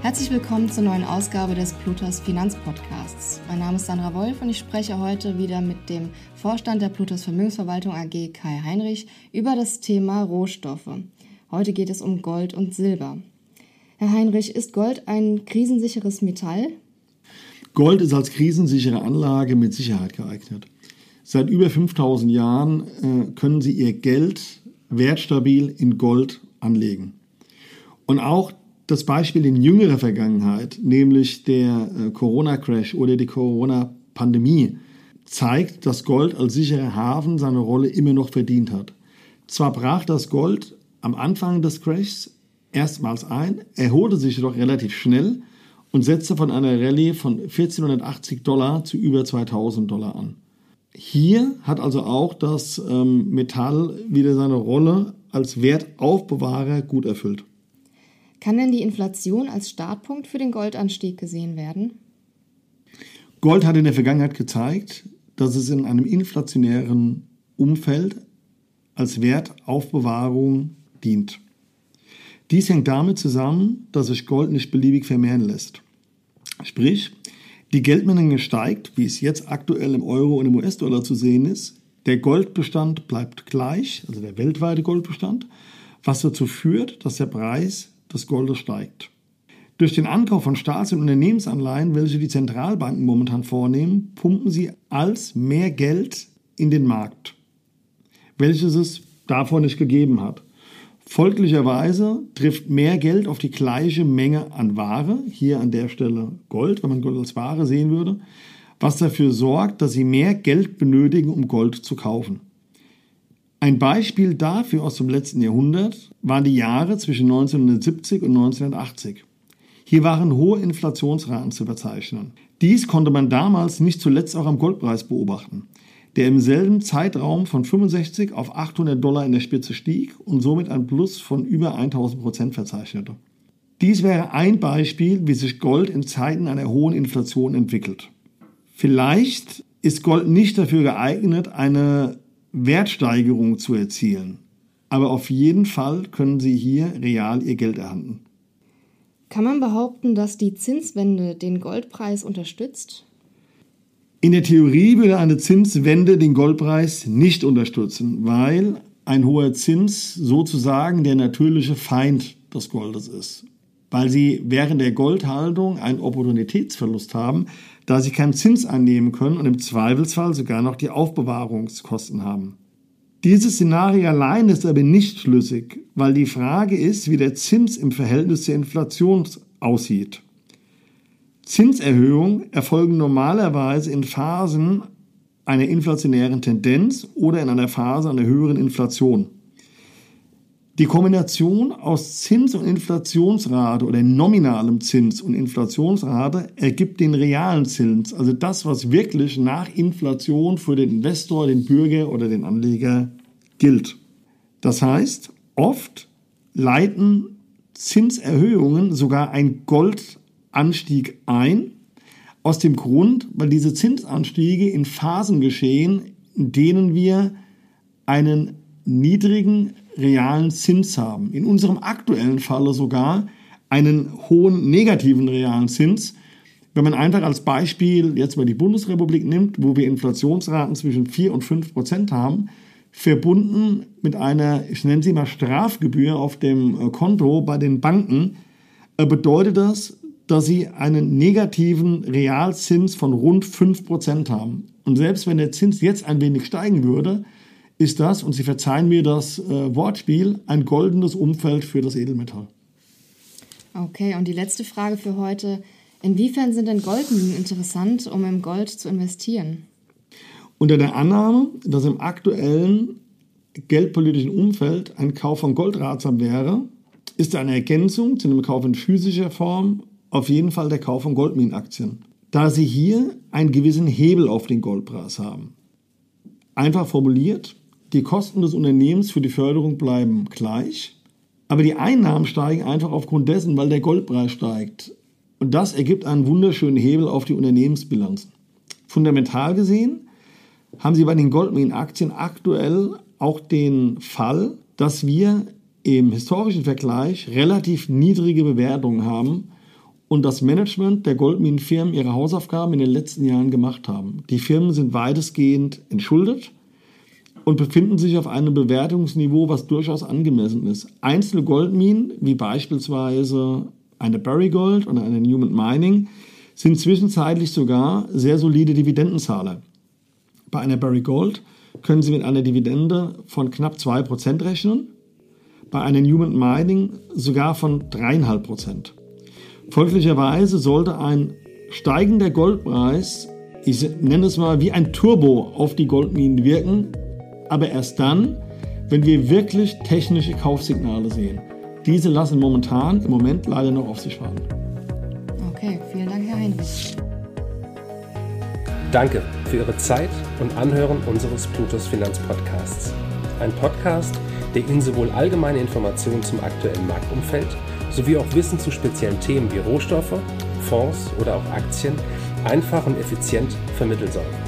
Herzlich willkommen zur neuen Ausgabe des Plutos Finanzpodcasts. Mein Name ist Sandra Wolf und ich spreche heute wieder mit dem Vorstand der Plutos Vermögensverwaltung AG Kai Heinrich über das Thema Rohstoffe. Heute geht es um Gold und Silber. Herr Heinrich, ist Gold ein krisensicheres Metall? Gold ist als krisensichere Anlage mit Sicherheit geeignet. Seit über 5000 Jahren äh, können Sie Ihr Geld wertstabil in Gold anlegen. Und auch das Beispiel in jüngerer Vergangenheit, nämlich der äh, Corona-Crash oder die Corona-Pandemie, zeigt, dass Gold als sicherer Hafen seine Rolle immer noch verdient hat. Zwar brach das Gold am Anfang des Crashs erstmals ein, erholte sich jedoch relativ schnell und setzte von einer Rallye von 1480 Dollar zu über 2000 Dollar an. Hier hat also auch das ähm, Metall wieder seine Rolle als Wertaufbewahrer gut erfüllt. Kann denn die Inflation als Startpunkt für den Goldanstieg gesehen werden? Gold hat in der Vergangenheit gezeigt, dass es in einem inflationären Umfeld als Wertaufbewahrung dient. Dies hängt damit zusammen, dass sich Gold nicht beliebig vermehren lässt. Sprich, die Geldmenge steigt, wie es jetzt aktuell im Euro und im US-Dollar zu sehen ist. Der Goldbestand bleibt gleich, also der weltweite Goldbestand, was dazu führt, dass der Preis des Goldes steigt. Durch den Ankauf von Staats- und Unternehmensanleihen, welche die Zentralbanken momentan vornehmen, pumpen sie als mehr Geld in den Markt, welches es davor nicht gegeben hat. Folglicherweise trifft mehr Geld auf die gleiche Menge an Ware, hier an der Stelle Gold, wenn man Gold als Ware sehen würde, was dafür sorgt, dass sie mehr Geld benötigen, um Gold zu kaufen. Ein Beispiel dafür aus dem letzten Jahrhundert waren die Jahre zwischen 1970 und 1980. Hier waren hohe Inflationsraten zu verzeichnen. Dies konnte man damals nicht zuletzt auch am Goldpreis beobachten, der im selben Zeitraum von 65 auf 800 Dollar in der Spitze stieg und somit ein Plus von über 1000 Prozent verzeichnete. Dies wäre ein Beispiel, wie sich Gold in Zeiten einer hohen Inflation entwickelt. Vielleicht ist Gold nicht dafür geeignet, eine Wertsteigerung zu erzielen. Aber auf jeden Fall können Sie hier real Ihr Geld erhalten. Kann man behaupten, dass die Zinswende den Goldpreis unterstützt? In der Theorie würde eine Zinswende den Goldpreis nicht unterstützen, weil ein hoher Zins sozusagen der natürliche Feind des Goldes ist. Weil sie während der Goldhaltung einen Opportunitätsverlust haben, da sie keinen Zins annehmen können und im Zweifelsfall sogar noch die Aufbewahrungskosten haben. Dieses Szenario allein ist aber nicht schlüssig, weil die Frage ist, wie der Zins im Verhältnis zur Inflation aussieht. Zinserhöhungen erfolgen normalerweise in Phasen einer inflationären Tendenz oder in einer Phase einer höheren Inflation. Die Kombination aus Zins- und Inflationsrate oder nominalem Zins und Inflationsrate ergibt den realen Zins, also das, was wirklich nach Inflation für den Investor, den Bürger oder den Anleger gilt. Das heißt, oft leiten Zinserhöhungen sogar einen Goldanstieg ein, aus dem Grund, weil diese Zinsanstiege in Phasen geschehen, in denen wir einen niedrigen realen Zins haben. In unserem aktuellen Falle sogar einen hohen negativen realen Zins. Wenn man einfach als Beispiel jetzt mal die Bundesrepublik nimmt, wo wir Inflationsraten zwischen 4 und 5 Prozent haben, verbunden mit einer, ich nenne sie mal Strafgebühr auf dem äh, Konto bei den Banken, äh, bedeutet das, dass sie einen negativen Realzins von rund 5 Prozent haben. Und selbst wenn der Zins jetzt ein wenig steigen würde, ist das, und Sie verzeihen mir das äh, Wortspiel, ein goldenes Umfeld für das Edelmetall. Okay, und die letzte Frage für heute. Inwiefern sind denn Goldminen interessant, um im Gold zu investieren? Unter der Annahme, dass im aktuellen geldpolitischen Umfeld ein Kauf von Gold ratsam wäre, ist eine Ergänzung zu einem Kauf in physischer Form auf jeden Fall der Kauf von Goldminenaktien, da sie hier einen gewissen Hebel auf den Goldpreis haben. Einfach formuliert, die Kosten des Unternehmens für die Förderung bleiben gleich, aber die Einnahmen steigen einfach aufgrund dessen, weil der Goldpreis steigt. Und das ergibt einen wunderschönen Hebel auf die Unternehmensbilanzen. Fundamental gesehen haben Sie bei den Goldminenaktien aktuell auch den Fall, dass wir im historischen Vergleich relativ niedrige Bewertungen haben und das Management der Goldminenfirmen ihre Hausaufgaben in den letzten Jahren gemacht haben. Die Firmen sind weitestgehend entschuldet und befinden sich auf einem Bewertungsniveau, was durchaus angemessen ist. Einzelne Goldminen, wie beispielsweise eine Barry Gold oder eine Newman Mining, sind zwischenzeitlich sogar sehr solide Dividendenzahler. Bei einer Barry Gold können Sie mit einer Dividende von knapp 2% rechnen, bei einer Newman Mining sogar von 3,5%. Folglicherweise sollte ein steigender Goldpreis, ich nenne es mal wie ein Turbo auf die Goldminen wirken, aber erst dann, wenn wir wirklich technische Kaufsignale sehen. Diese lassen momentan im Moment leider noch auf sich warten. Okay, vielen Dank, Herr Heinrich. Danke für Ihre Zeit und Anhören unseres Plutos Finanzpodcasts. Ein Podcast, der Ihnen sowohl allgemeine Informationen zum aktuellen Marktumfeld sowie auch Wissen zu speziellen Themen wie Rohstoffe, Fonds oder auch Aktien einfach und effizient vermitteln soll.